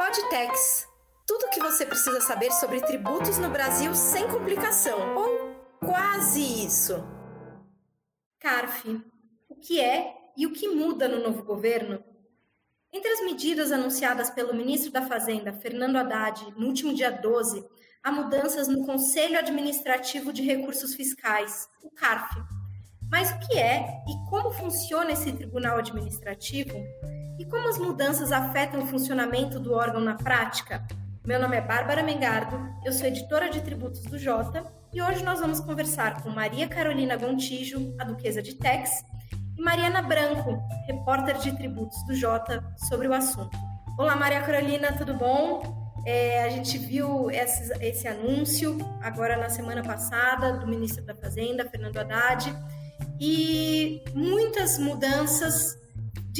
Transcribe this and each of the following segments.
Podtex. Tudo o que você precisa saber sobre tributos no Brasil sem complicação, ou quase isso. CARF. O que é e o que muda no novo governo? Entre as medidas anunciadas pelo ministro da Fazenda, Fernando Haddad, no último dia 12, há mudanças no Conselho Administrativo de Recursos Fiscais, o CARF. Mas o que é e como funciona esse tribunal administrativo? E como as mudanças afetam o funcionamento do órgão na prática? Meu nome é Bárbara Mengardo, eu sou editora de tributos do Jota e hoje nós vamos conversar com Maria Carolina Gontijo, a Duquesa de Tex, e Mariana Branco, repórter de tributos do Jota, sobre o assunto. Olá, Maria Carolina, tudo bom? É, a gente viu esse, esse anúncio agora na semana passada do ministro da Fazenda, Fernando Haddad, e muitas mudanças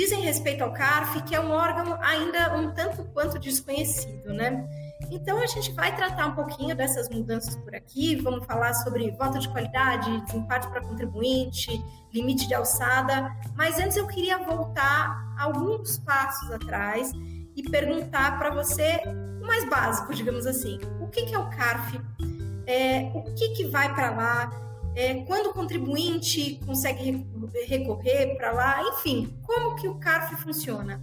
dizem respeito ao CARF, que é um órgão ainda um tanto quanto desconhecido, né? Então a gente vai tratar um pouquinho dessas mudanças por aqui, vamos falar sobre voto de qualidade, desempate para contribuinte, limite de alçada, mas antes eu queria voltar alguns passos atrás e perguntar para você o mais básico, digamos assim, o que, é o CARF, é, o que, que vai para lá, é, quando o contribuinte consegue recorrer para lá, enfim, como que o CARF funciona?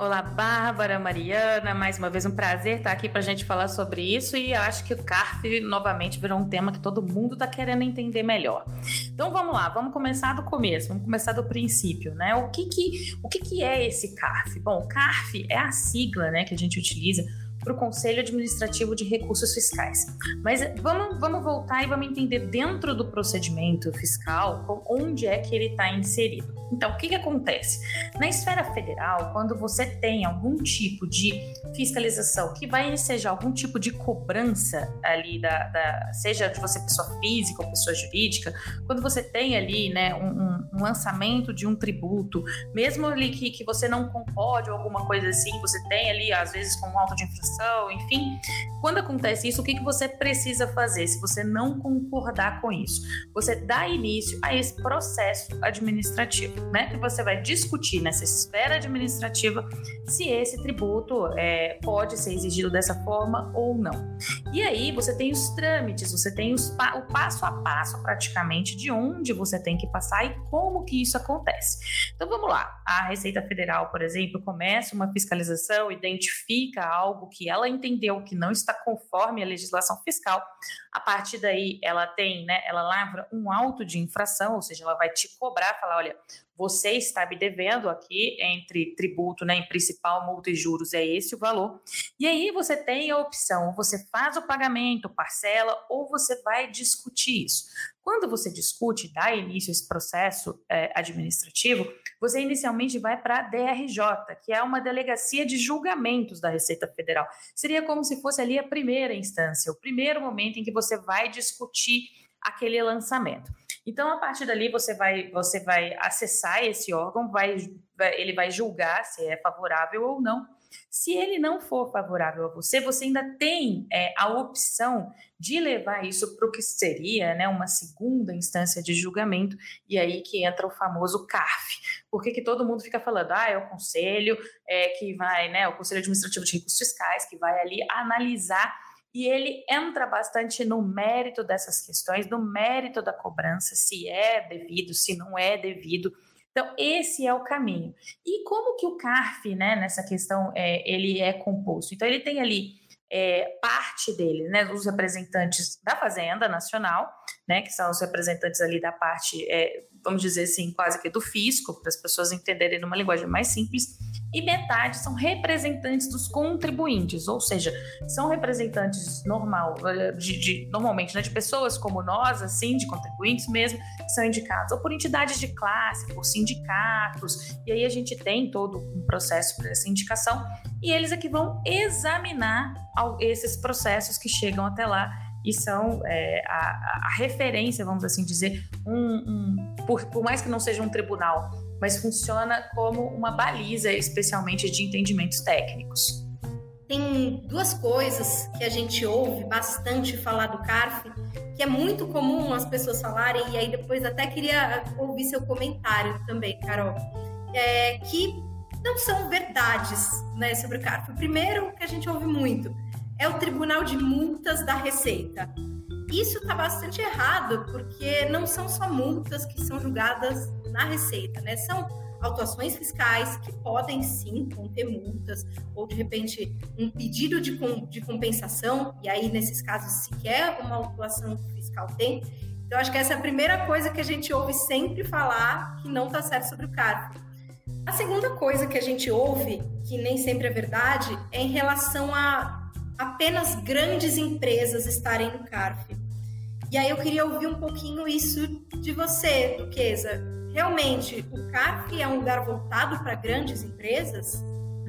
Olá, Bárbara, Mariana, mais uma vez um prazer estar aqui para a gente falar sobre isso e acho que o CARF novamente virou um tema que todo mundo está querendo entender melhor. Então vamos lá, vamos começar do começo, vamos começar do princípio, né? O que que, o que, que é esse CARF? Bom, CARF é a sigla né, que a gente utiliza para o Conselho Administrativo de Recursos Fiscais. Mas vamos, vamos voltar e vamos entender dentro do procedimento fiscal onde é que ele está inserido. Então, o que, que acontece? Na esfera federal, quando você tem algum tipo de fiscalização que vai ensejar algum tipo de cobrança ali, da, da, seja de você pessoa física ou pessoa jurídica, quando você tem ali né, um, um lançamento de um tributo, mesmo ali que, que você não concorde ou alguma coisa assim, você tem ali, às vezes, com um auto de infração, enfim, quando acontece isso, o que, que você precisa fazer se você não concordar com isso? Você dá início a esse processo administrativo né, que você vai discutir nessa esfera administrativa se esse tributo é, pode ser exigido dessa forma ou não. E aí você tem os trâmites, você tem os, o passo a passo praticamente de onde você tem que passar e como que isso acontece. Então vamos lá, a Receita Federal, por exemplo, começa uma fiscalização, identifica algo que ela entendeu que não está conforme a legislação fiscal. A partir daí, ela tem, né, ela lavra um auto de infração, ou seja, ela vai te cobrar, falar, olha, você está me devendo aqui entre tributo, né, em principal, multa e juros, é esse o valor. E aí você tem a opção, você faz o pagamento, parcela, ou você vai discutir isso. Quando você discute, dá início a esse processo é, administrativo, você inicialmente vai para a DRJ, que é uma delegacia de julgamentos da Receita Federal. Seria como se fosse ali a primeira instância, o primeiro momento em que você vai discutir aquele lançamento. Então, a partir dali, você vai, você vai acessar esse órgão, vai, ele vai julgar se é favorável ou não. Se ele não for favorável a você, você ainda tem é, a opção de levar isso para o que seria né, uma segunda instância de julgamento, e aí que entra o famoso CARF. Por que, que todo mundo fica falando, ah, é o conselho é, que vai, né, o Conselho Administrativo de Recursos Fiscais, que vai ali analisar e ele entra bastante no mérito dessas questões, no mérito da cobrança, se é devido, se não é devido. Então, esse é o caminho. E como que o CARF, né, nessa questão, é, ele é composto? Então, ele tem ali é, parte dele, né, os representantes da Fazenda Nacional, né, que são os representantes ali da parte, é, vamos dizer assim, quase que do fisco, para as pessoas entenderem numa linguagem mais simples, e metade são representantes dos contribuintes, ou seja, são representantes normal, eh, de, de, normalmente né, de pessoas como nós, assim, de contribuintes mesmo, que são indicados, ou por entidades de classe, por sindicatos, e aí a gente tem todo um processo para essa indicação, e eles é que vão examinar esses processos que chegam até lá e são é, a, a, referência, vamos assim dizer, um, um por, por mais que não seja um tribunal mas funciona como uma baliza, especialmente de entendimentos técnicos. Tem duas coisas que a gente ouve bastante falar do CARF, que é muito comum as pessoas falarem, e aí depois até queria ouvir seu comentário também, Carol. É que não são verdades né, sobre o CARF. O primeiro que a gente ouve muito é o Tribunal de Multas da Receita. Isso está bastante errado, porque não são só multas que são julgadas na Receita, né? São autuações fiscais que podem sim conter multas, ou de repente um pedido de, com, de compensação, e aí nesses casos sequer uma autuação fiscal tem. Então, acho que essa é a primeira coisa que a gente ouve sempre falar que não está certo sobre o CARF. A segunda coisa que a gente ouve, que nem sempre é verdade, é em relação a apenas grandes empresas estarem no CARF. E aí eu queria ouvir um pouquinho isso de você, Duquesa. Realmente, o CARF é um lugar voltado para grandes empresas?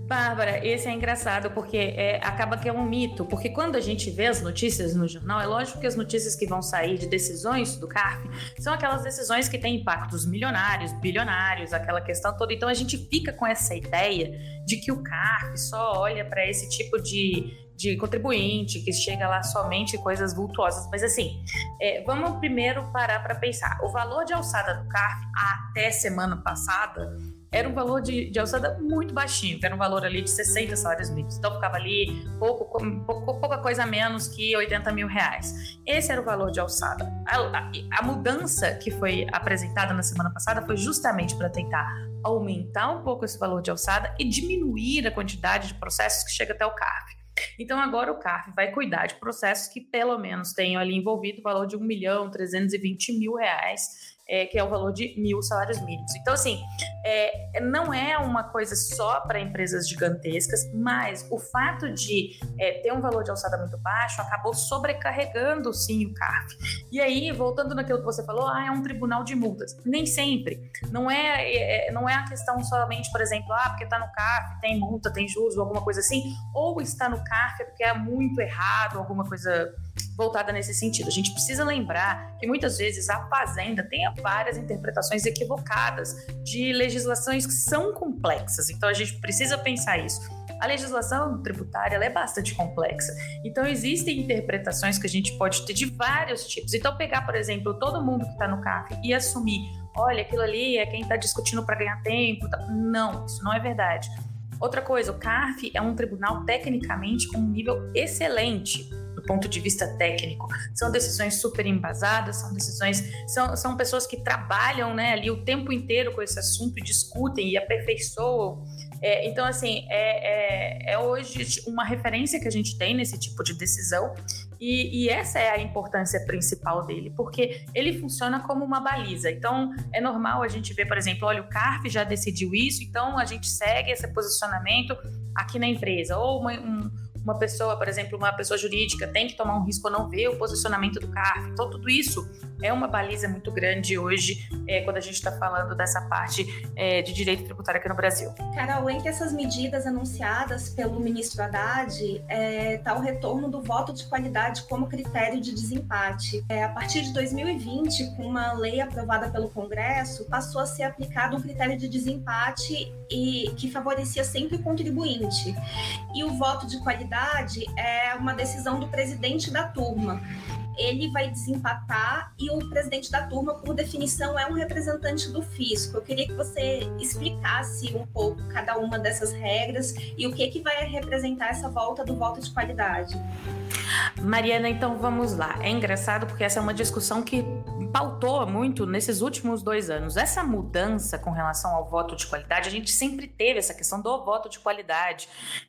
Bárbara, esse é engraçado porque é, acaba que é um mito, porque quando a gente vê as notícias no jornal, é lógico que as notícias que vão sair de decisões do CARF são aquelas decisões que têm impactos milionários, bilionários, aquela questão toda. Então a gente fica com essa ideia de que o CARF só olha para esse tipo de, de contribuinte, que chega lá somente coisas vultuosas. Mas assim, é, vamos primeiro parar para pensar. O valor de alçada do CARF até semana passada era um valor de, de alçada muito baixinho, que era um valor ali de 60 salários mínimos. Então ficava ali pouco, pouco, pouca coisa menos que 80 mil reais. Esse era o valor de alçada. A, a, a mudança que foi apresentada na semana passada foi justamente para tentar aumentar um pouco esse valor de alçada e diminuir a quantidade de processos que chega até o CARF. Então agora o CARF vai cuidar de processos que pelo menos tenham ali envolvido o valor de 1 milhão 320 mil reais é, que é o valor de mil salários mínimos. Então, assim, é, não é uma coisa só para empresas gigantescas, mas o fato de é, ter um valor de alçada muito baixo acabou sobrecarregando, sim, o CARF. E aí, voltando naquilo que você falou, ah, é um tribunal de multas. Nem sempre. Não é, é não é a questão somente, por exemplo, ah, porque está no CARF, tem multa, tem juros, alguma coisa assim, ou está no CARF porque é muito errado, alguma coisa voltada nesse sentido. A gente precisa lembrar que muitas vezes a Fazenda tem várias interpretações equivocadas de legislações que são complexas. Então a gente precisa pensar isso. A legislação tributária é bastante complexa. Então, existem interpretações que a gente pode ter de vários tipos. Então, pegar, por exemplo, todo mundo que está no CAF e assumir: olha, aquilo ali é quem está discutindo para ganhar tempo. Não, isso não é verdade. Outra coisa, o CARF é um tribunal tecnicamente com um nível excelente ponto de vista técnico. São decisões super embasadas, são decisões, são, são pessoas que trabalham né, ali o tempo inteiro com esse assunto discutem e aperfeiçoam. É, então, assim, é, é, é, hoje uma referência que a gente tem nesse tipo de decisão, e, e, essa é a importância principal dele, porque ele funciona como uma baliza. Então, é normal a gente ver, por exemplo, olha, o CARF já decidiu isso, então a gente segue esse posicionamento aqui na empresa, ou uma, um, uma pessoa, por exemplo, uma pessoa jurídica tem que tomar um risco ou não ver o posicionamento do CARF. Então, tudo isso é uma baliza muito grande hoje, é, quando a gente está falando dessa parte é, de direito tributário aqui no Brasil. Carol, entre essas medidas anunciadas pelo ministro Haddad, está é, o retorno do voto de qualidade como critério de desempate. É, a partir de 2020, com uma lei aprovada pelo Congresso, passou a ser aplicado um critério de desempate e que favorecia sempre o contribuinte. E o voto de qualidade é uma decisão do presidente da turma ele vai desempatar e o presidente da turma, por definição, é um representante do fisco. Eu queria que você explicasse um pouco cada uma dessas regras e o que, que vai representar essa volta do voto de qualidade. Mariana, então vamos lá. É engraçado porque essa é uma discussão que pautou muito nesses últimos dois anos. Essa mudança com relação ao voto de qualidade, a gente sempre teve essa questão do voto de qualidade.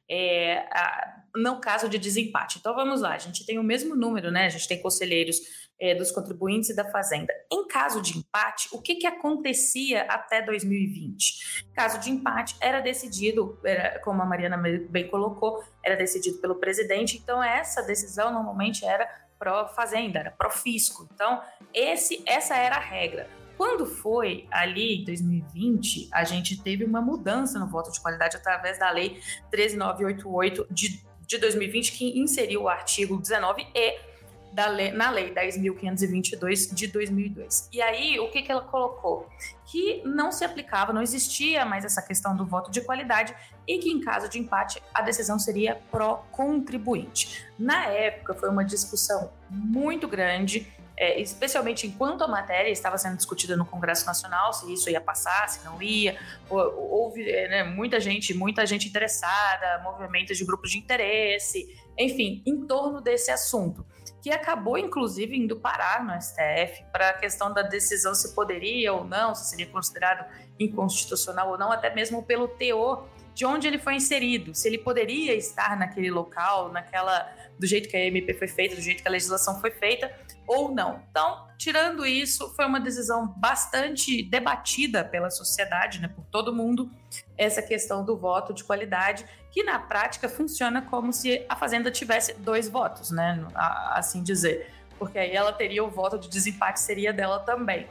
É, a, no caso de desempate. Então vamos lá, a gente tem o mesmo número, né? A gente tem conselheiros é, dos contribuintes e da Fazenda. Em caso de empate, o que, que acontecia até 2020? Caso de empate, era decidido, era, como a Mariana bem colocou, era decidido pelo presidente, então essa decisão normalmente era pró-Fazenda, era pró-fisco. Então, esse, essa era a regra. Quando foi ali em 2020, a gente teve uma mudança no voto de qualidade através da lei 13988 de de 2020 que inseriu o artigo 19 e da lei, na lei 10.522 de 2002. E aí, o que, que ela colocou? Que não se aplicava, não existia mais essa questão do voto de qualidade e que, em caso de empate, a decisão seria pró-contribuinte. Na época, foi uma discussão muito grande é, especialmente enquanto a matéria estava sendo discutida no Congresso Nacional, se isso ia passar, se não ia. Houve é, né, muita gente, muita gente interessada, movimentos de grupos de interesse, enfim, em torno desse assunto que acabou inclusive indo parar no STF para a questão da decisão se poderia ou não, se seria considerado inconstitucional ou não, até mesmo pelo teor de onde ele foi inserido, se ele poderia estar naquele local, naquela do jeito que a MP foi feita, do jeito que a legislação foi feita ou não. Então, tirando isso, foi uma decisão bastante debatida pela sociedade, né, por todo mundo, essa questão do voto de qualidade, que na prática funciona como se a fazenda tivesse dois votos, né, assim dizer, porque aí ela teria o voto de desempate seria dela também.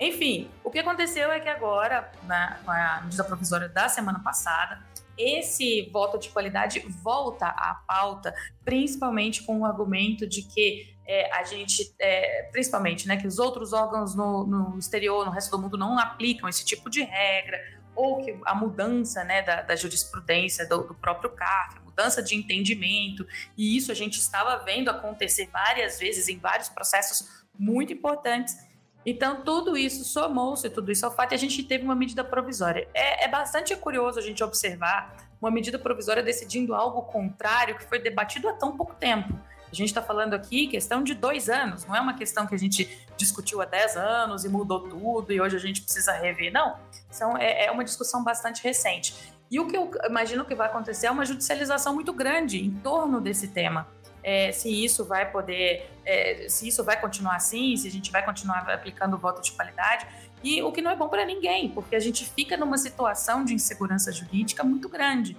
Enfim, o que aconteceu é que agora, na, com a medida provisória da semana passada, esse voto de qualidade volta à pauta, principalmente com o argumento de que é, a gente, é, principalmente, né, que os outros órgãos no, no, exterior, no resto do mundo, não aplicam esse tipo de regra, ou que a mudança né, da, da jurisprudência do, do próprio CAF, mudança de entendimento, e isso a gente estava vendo acontecer várias vezes em vários processos muito importantes então, tudo isso somou-se, tudo isso ao fato, e a gente teve uma medida provisória. É, é bastante curioso a gente observar uma medida provisória decidindo algo contrário que foi debatido há tão pouco tempo. A gente está falando aqui questão de dois anos, não é uma questão que a gente discutiu há dez anos e mudou tudo e hoje a gente precisa rever. Não, então, é, é uma discussão bastante recente. E o que eu imagino que vai acontecer é uma judicialização muito grande em torno desse tema é, se isso vai poder, é, se isso vai continuar assim, se a gente vai continuar aplicando o voto de qualidade. E o que não é bom para ninguém, porque a gente fica numa situação de insegurança jurídica muito grande.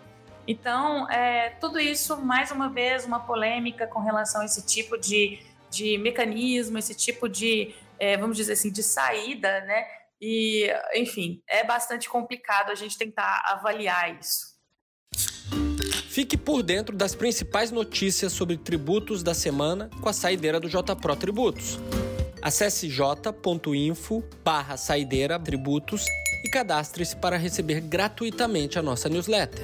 Então, é, tudo isso, mais uma vez, uma polêmica com relação a esse tipo de, de mecanismo, esse tipo de, é, vamos dizer assim, de saída, né? E, enfim, é bastante complicado a gente tentar avaliar isso. Fique por dentro das principais notícias sobre tributos da semana com a saideira do JPRO Tributos. Acesse j.info barra saideira tributos e cadastre-se para receber gratuitamente a nossa newsletter.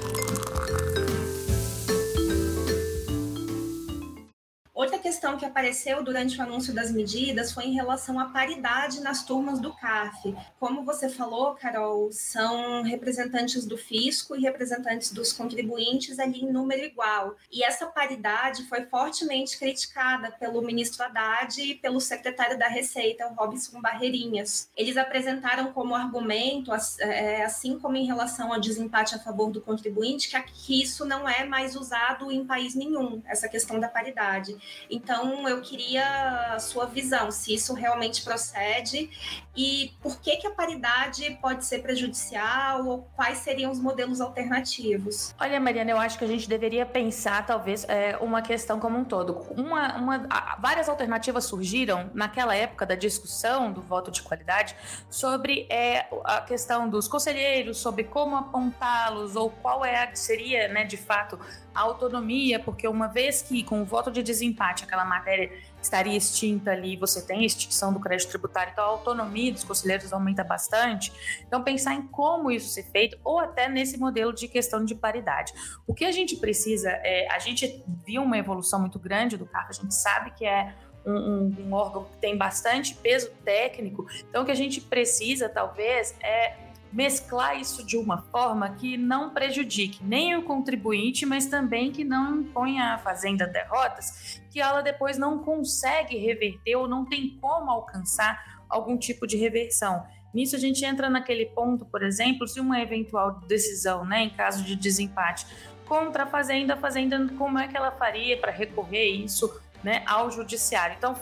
Questão que apareceu durante o anúncio das medidas foi em relação à paridade nas turmas do CAF. Como você falou, Carol, são representantes do fisco e representantes dos contribuintes ali em número igual. E essa paridade foi fortemente criticada pelo ministro Haddad e pelo secretário da Receita, Robson Barreirinhas. Eles apresentaram como argumento, é, assim como em relação ao desempate a favor do contribuinte, que isso não é mais usado em país nenhum, essa questão da paridade. Então, eu queria a sua visão, se isso realmente procede e por que, que a paridade pode ser prejudicial ou quais seriam os modelos alternativos. Olha, Mariana, eu acho que a gente deveria pensar, talvez, é, uma questão como um todo. Uma, uma, várias alternativas surgiram naquela época da discussão do voto de qualidade sobre é, a questão dos conselheiros, sobre como apontá-los ou qual é, seria, né, de fato, a autonomia, porque uma vez que com o voto de desempate aquela matéria estaria extinta ali, você tem a extinção do crédito tributário, então a autonomia dos conselheiros aumenta bastante. Então pensar em como isso ser feito ou até nesse modelo de questão de paridade. O que a gente precisa é, a gente viu uma evolução muito grande do CAF, a gente sabe que é um, um, um, órgão que tem bastante peso técnico. Então, o que a gente precisa, talvez, é mesclar isso de uma forma que não prejudique nem o contribuinte, mas também que não imponha à fazenda derrotas que ela depois não consegue reverter ou não tem como alcançar algum tipo de reversão. Nisso a gente entra naquele ponto, por exemplo, se uma eventual decisão, né, em caso de desempate contra a fazenda, a fazenda como é que ela faria para recorrer isso, né, ao judiciário? Então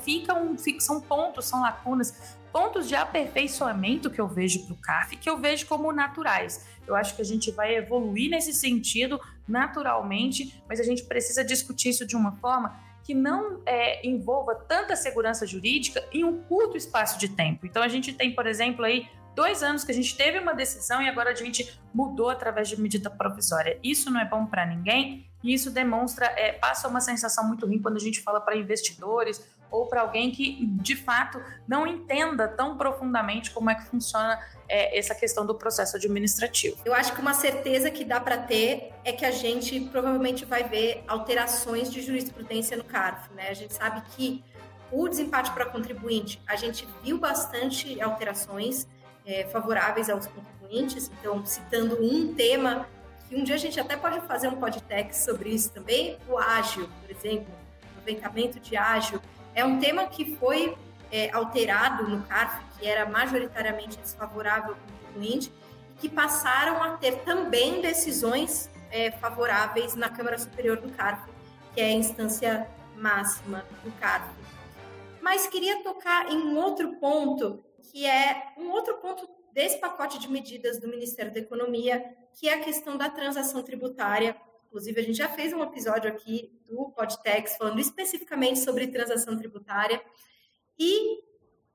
são pontos, são lacunas pontos de aperfeiçoamento que eu vejo para o CAF, que eu vejo como naturais. Eu acho que a gente vai evoluir nesse sentido naturalmente, mas a gente precisa discutir isso de uma forma que não é, envolva tanta segurança jurídica em um curto espaço de tempo. Então a gente tem, por exemplo, aí dois anos que a gente teve uma decisão e agora a gente mudou através de medida provisória. Isso não é bom para ninguém e isso demonstra, é, passa uma sensação muito ruim quando a gente fala para investidores ou para alguém que de fato não entenda tão profundamente como é que funciona é, essa questão do processo administrativo. Eu acho que uma certeza que dá para ter é que a gente provavelmente vai ver alterações de jurisprudência no CARF, né? A gente sabe que o desempate para contribuinte, a gente viu bastante alterações é, favoráveis aos contribuintes. Então, citando um tema que um dia a gente até pode fazer um podcast sobre isso também, o ágil, por exemplo, aproveitamento de ágil, é um tema que foi é, alterado no CARF, que era majoritariamente desfavorável ao contribuinte, e que passaram a ter também decisões é, favoráveis na Câmara Superior do CARF, que é a instância máxima do CARF. Mas queria tocar em um outro ponto, que é um outro ponto desse pacote de medidas do Ministério da Economia, que é a questão da transação tributária. Inclusive, a gente já fez um episódio aqui do Podtex falando especificamente sobre transação tributária. E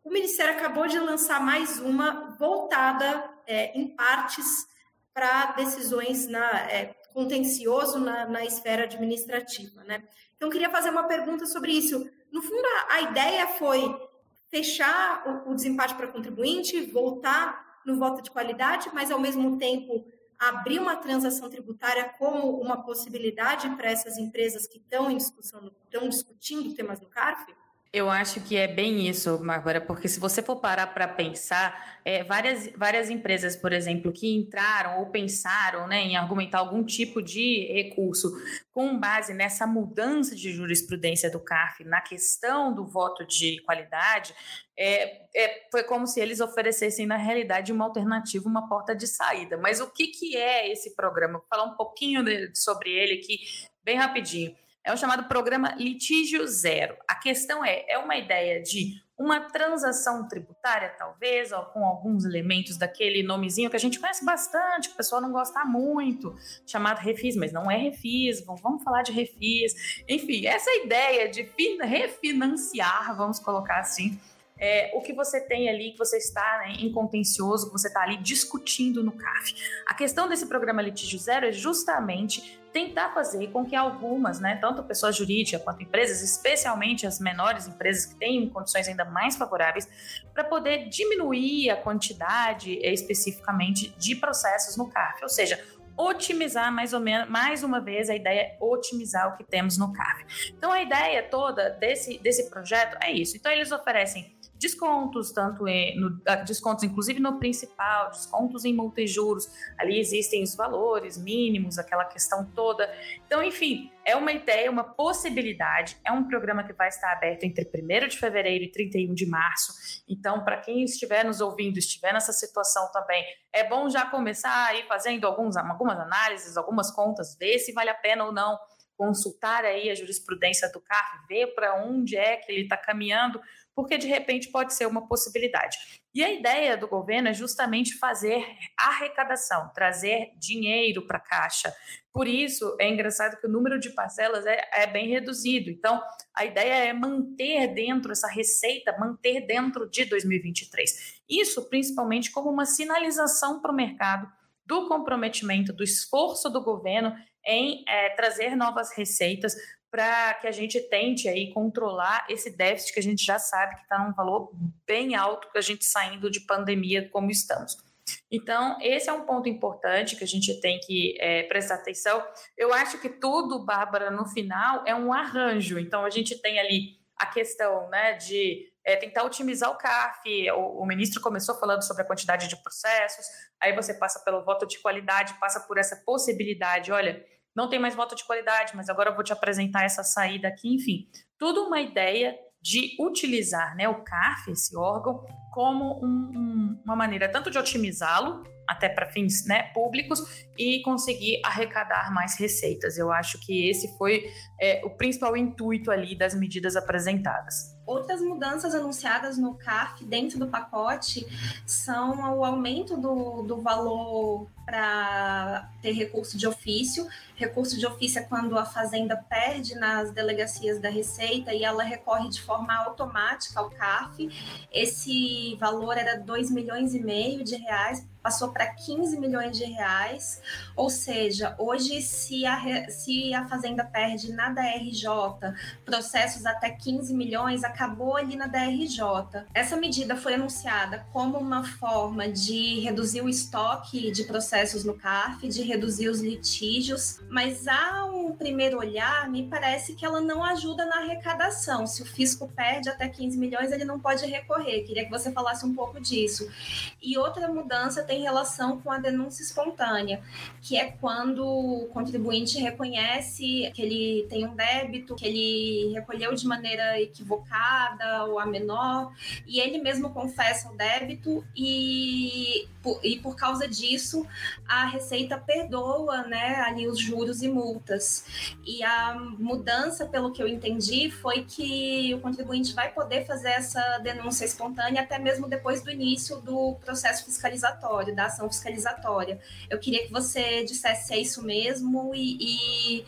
o Ministério acabou de lançar mais uma voltada é, em partes para decisões na é, contencioso na, na, esfera administrativa, né? Então, queria fazer uma pergunta sobre isso. No fundo, a, a ideia foi fechar o, o desempate para contribuinte, voltar no voto de qualidade, mas ao mesmo tempo abrir uma transação tributária como uma possibilidade para essas empresas que estão em discussão, estão discutindo temas no CARF? Eu acho que é bem isso, Bárbara, porque se você for parar para pensar, é, várias, várias empresas, por exemplo, que entraram ou pensaram né, em argumentar algum tipo de recurso com base nessa mudança de jurisprudência do CARF na questão do voto de qualidade, é, é, foi como se eles oferecessem, na realidade, uma alternativa, uma porta de saída. Mas o que, que é esse programa? Vou falar um pouquinho de, sobre ele aqui, bem rapidinho é o chamado programa litígio zero. A questão é, é uma ideia de uma transação tributária, talvez, ó, com alguns elementos daquele nomezinho que a gente conhece bastante, que o pessoal não gosta muito, chamado refis, mas não é refis, vamos falar de refis. Enfim, essa ideia de refinanciar, vamos colocar assim, é, o que você tem ali, que você está né, em contencioso, que você está ali discutindo no CAF. A questão desse programa Litígio Zero é justamente tentar fazer com que algumas, né, tanto pessoas jurídicas quanto empresas, especialmente as menores empresas que têm condições ainda mais favoráveis, para poder diminuir a quantidade eh, especificamente de processos no CAF, ou seja, otimizar mais ou menos, mais uma vez, a ideia é otimizar o que temos no CAF. Então, a ideia toda desse, desse projeto é isso. Então, eles oferecem descontos, tanto em no, descontos inclusive no principal, descontos em multijuros. Ali existem os valores mínimos, aquela questão toda. Então, enfim, é uma ideia, uma possibilidade. É um programa que vai estar aberto entre 1 de fevereiro e 31 de março. Então, para quem estiver nos ouvindo, estiver nessa situação também, é bom já começar aí fazendo alguns, algumas análises, algumas contas, ver se vale a pena ou não consultar aí a jurisprudência do CAF, ver para onde é que ele está caminhando, porque de repente pode ser uma possibilidade. E a ideia do governo é justamente fazer arrecadação, trazer dinheiro para a caixa. Por isso, é engraçado que o número de parcelas é, é, bem reduzido. Então, a ideia é manter dentro essa receita, manter dentro de 2023. Isso principalmente como uma sinalização para o mercado do comprometimento, do esforço do governo em é, trazer novas receitas para que a gente tente aí controlar esse déficit que a gente já sabe que está num valor bem alto que a gente saindo de pandemia como estamos. Então, esse é um ponto importante que a gente tem que é, prestar atenção. Eu acho que tudo, Bárbara, no final é um arranjo. Então, a gente tem ali a questão né, de é, tentar otimizar o CAF. O, o, ministro começou falando sobre a quantidade de processos, aí você passa pelo voto de qualidade, passa por essa possibilidade. Olha, não tem mais voto de qualidade, mas agora eu vou te apresentar essa saída aqui, enfim. Tudo uma ideia de utilizar né, o CARF, esse órgão, como um, um, uma maneira tanto de otimizá-lo, até para fins né, públicos, e conseguir arrecadar mais receitas. Eu acho que esse foi é, o principal intuito ali das medidas apresentadas. Outras mudanças anunciadas no CAF dentro do pacote são o aumento do, do valor para ter recurso de ofício. Recurso de ofício é quando a Fazenda perde nas delegacias da Receita e ela recorre de forma automática ao CAF. Esse valor era 2 milhões e meio de reais passou para 15 milhões de reais, ou seja, hoje se a, se a Fazenda perde na DRJ processos até 15 milhões, acabou ali na DRJ. Essa medida foi anunciada como uma forma de reduzir o estoque de processos no CARF, de reduzir os litígios, mas a um primeiro olhar, me parece que ela não ajuda na arrecadação. Se o fisco perde até 15 milhões, ele não pode recorrer. Queria que você falasse um pouco disso. E outra mudança tem relação com a denúncia espontânea, que é quando o contribuinte reconhece que ele tem um débito, que ele recolheu de maneira equivocada ou a menor, e ele mesmo confessa o débito e por, e por causa disso a Receita perdoa né, ali os juros e multas. E a mudança, pelo que eu entendi, foi que o contribuinte vai poder fazer essa denúncia espontânea até mesmo depois do início do processo fiscalizatório, da ação fiscalizatória. Eu queria que você dissesse se é isso mesmo e, e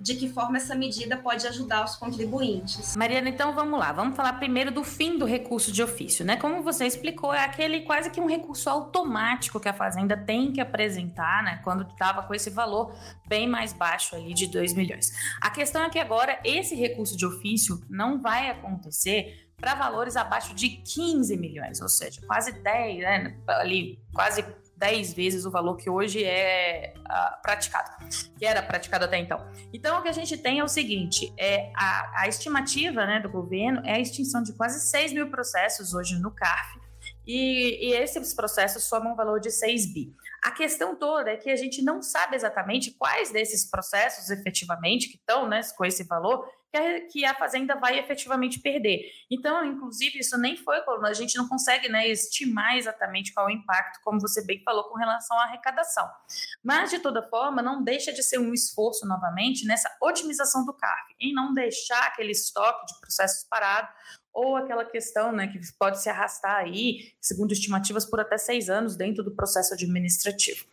de que forma essa medida pode ajudar os contribuintes. Mariana, então vamos lá. Vamos falar primeiro do fim do recurso de ofício, né? Como você explicou, é aquele quase que um recurso automático que a Fazenda tem que apresentar, né? Quando estava com esse valor bem mais baixo ali de 2 milhões. A questão é que agora esse recurso de ofício não vai acontecer para valores abaixo de 15 milhões, ou seja, quase 10, né? Ali, quase 10 vezes o valor que hoje é uh, praticado, que era praticado até então. Então, o que a gente tem é o seguinte: é a, a estimativa né, do governo é a extinção de quase 6 mil processos hoje no CARF, e, e esses processos somam um valor de 6 bi. A questão toda é que a gente não sabe exatamente quais desses processos efetivamente que estão né, com esse valor que a, fazenda vai efetivamente perder. Então, inclusive, isso nem foi, a gente não consegue né, estimar exatamente qual é o impacto, como você bem falou, com relação à arrecadação. Mas, de toda forma, não deixa de ser um esforço, novamente, nessa otimização do CARF, em não deixar aquele estoque de processos parado, ou aquela questão né, que pode se arrastar aí, segundo estimativas, por até seis anos dentro do processo administrativo.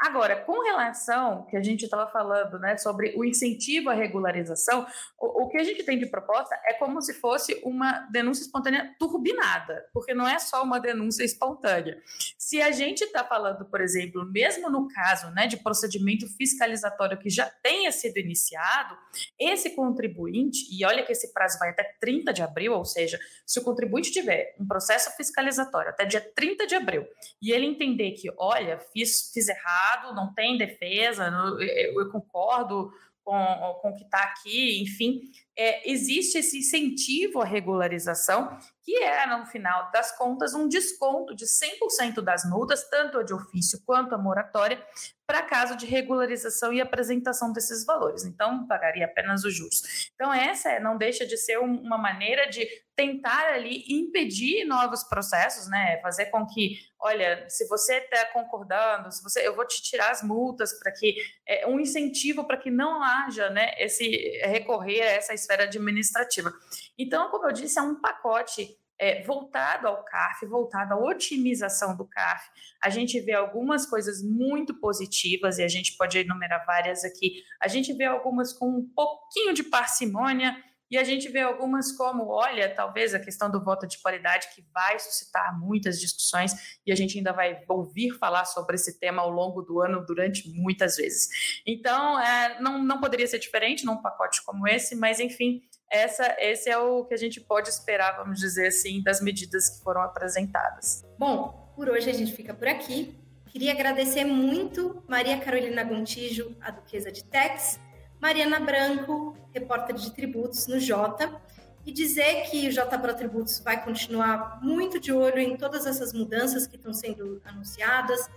Agora, com relação que a gente estava falando, né, sobre o incentivo à regularização, o, o, que a gente tem de proposta é como se fosse uma denúncia espontânea turbinada, porque não é só uma denúncia espontânea. Se a gente está falando, por exemplo, mesmo no caso, né, de procedimento fiscalizatório que já tenha sido iniciado, esse contribuinte, e olha que esse prazo vai até 30 de abril, ou seja, se o contribuinte tiver um processo fiscalizatório até dia 30 de abril e ele entender que, olha, fiz, fiz errado, não tem defesa, eu, eu concordo com, com o que está aqui, enfim, é, existe esse incentivo à regularização, que é, no final das contas, um desconto de 100% das multas, tanto a de ofício quanto a moratória, para caso de regularização e apresentação desses valores. Então, pagaria apenas os juros. Então, essa é, não deixa de ser um, uma maneira de tentar ali impedir novos processos, né? Fazer com que, olha, se você está concordando, se você, eu vou te tirar as multas para que é um incentivo para que não haja, né, esse recorrer a essa esfera administrativa. Então, como eu disse, é um pacote é, voltado ao CARF, voltado à otimização do CARF. A gente vê algumas coisas muito positivas e a gente pode enumerar várias aqui. A gente vê algumas com um pouquinho de parcimônia e a gente vê algumas como, olha, talvez a questão do voto de qualidade que vai suscitar muitas discussões e a gente ainda vai ouvir falar sobre esse tema ao longo do ano durante muitas vezes. Então, é, não, não poderia ser diferente num pacote como esse, mas enfim, essa, esse é o que a gente pode esperar, vamos dizer assim, das medidas que foram apresentadas. Bom, por hoje a gente fica por aqui. Queria agradecer muito Maria Carolina Gontijo, a Duquesa de Tex, Mariana Branco, repórter de tributos no Jota, e dizer que o Jota Pro Tributos vai continuar muito de olho em todas essas mudanças que estão sendo anunciadas,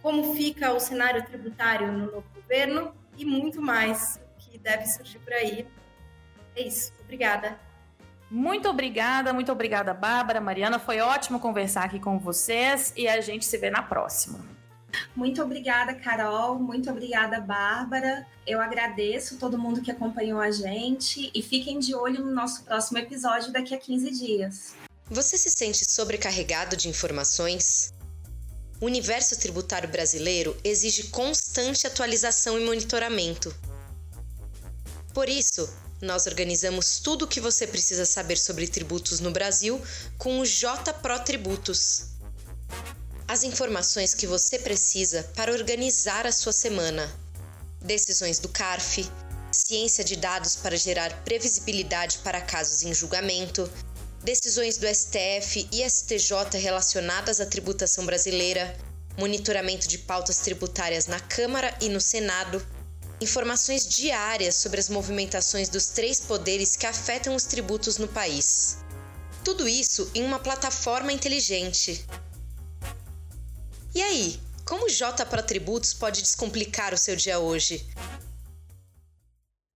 como fica o cenário tributário no novo governo e muito mais que deve surgir por aí. É isso. Obrigada. Muito obrigada, muito obrigada, Bárbara, Mariana. Foi ótimo conversar aqui com vocês e a gente se vê na próxima. Muito obrigada, Carol. Muito obrigada, Bárbara. Eu agradeço todo mundo que acompanhou a gente e fiquem de olho no nosso próximo episódio daqui a 15 dias. Você se sente sobrecarregado de informações? O universo tributário brasileiro exige constante atualização e monitoramento. Por isso, nós organizamos tudo o que você precisa saber sobre tributos no Brasil com o J Pro Tributos as informações que você precisa para organizar a sua semana. Decisões do CARF, ciência de dados para gerar previsibilidade para casos em julgamento, decisões do STF e STJ relacionadas à tributação brasileira, monitoramento de pautas tributárias na Câmara e no Senado, informações diárias sobre as movimentações dos três poderes que afetam os tributos no país. Tudo isso em uma plataforma inteligente. E aí, como J para Tributos pode descomplicar o seu dia hoje?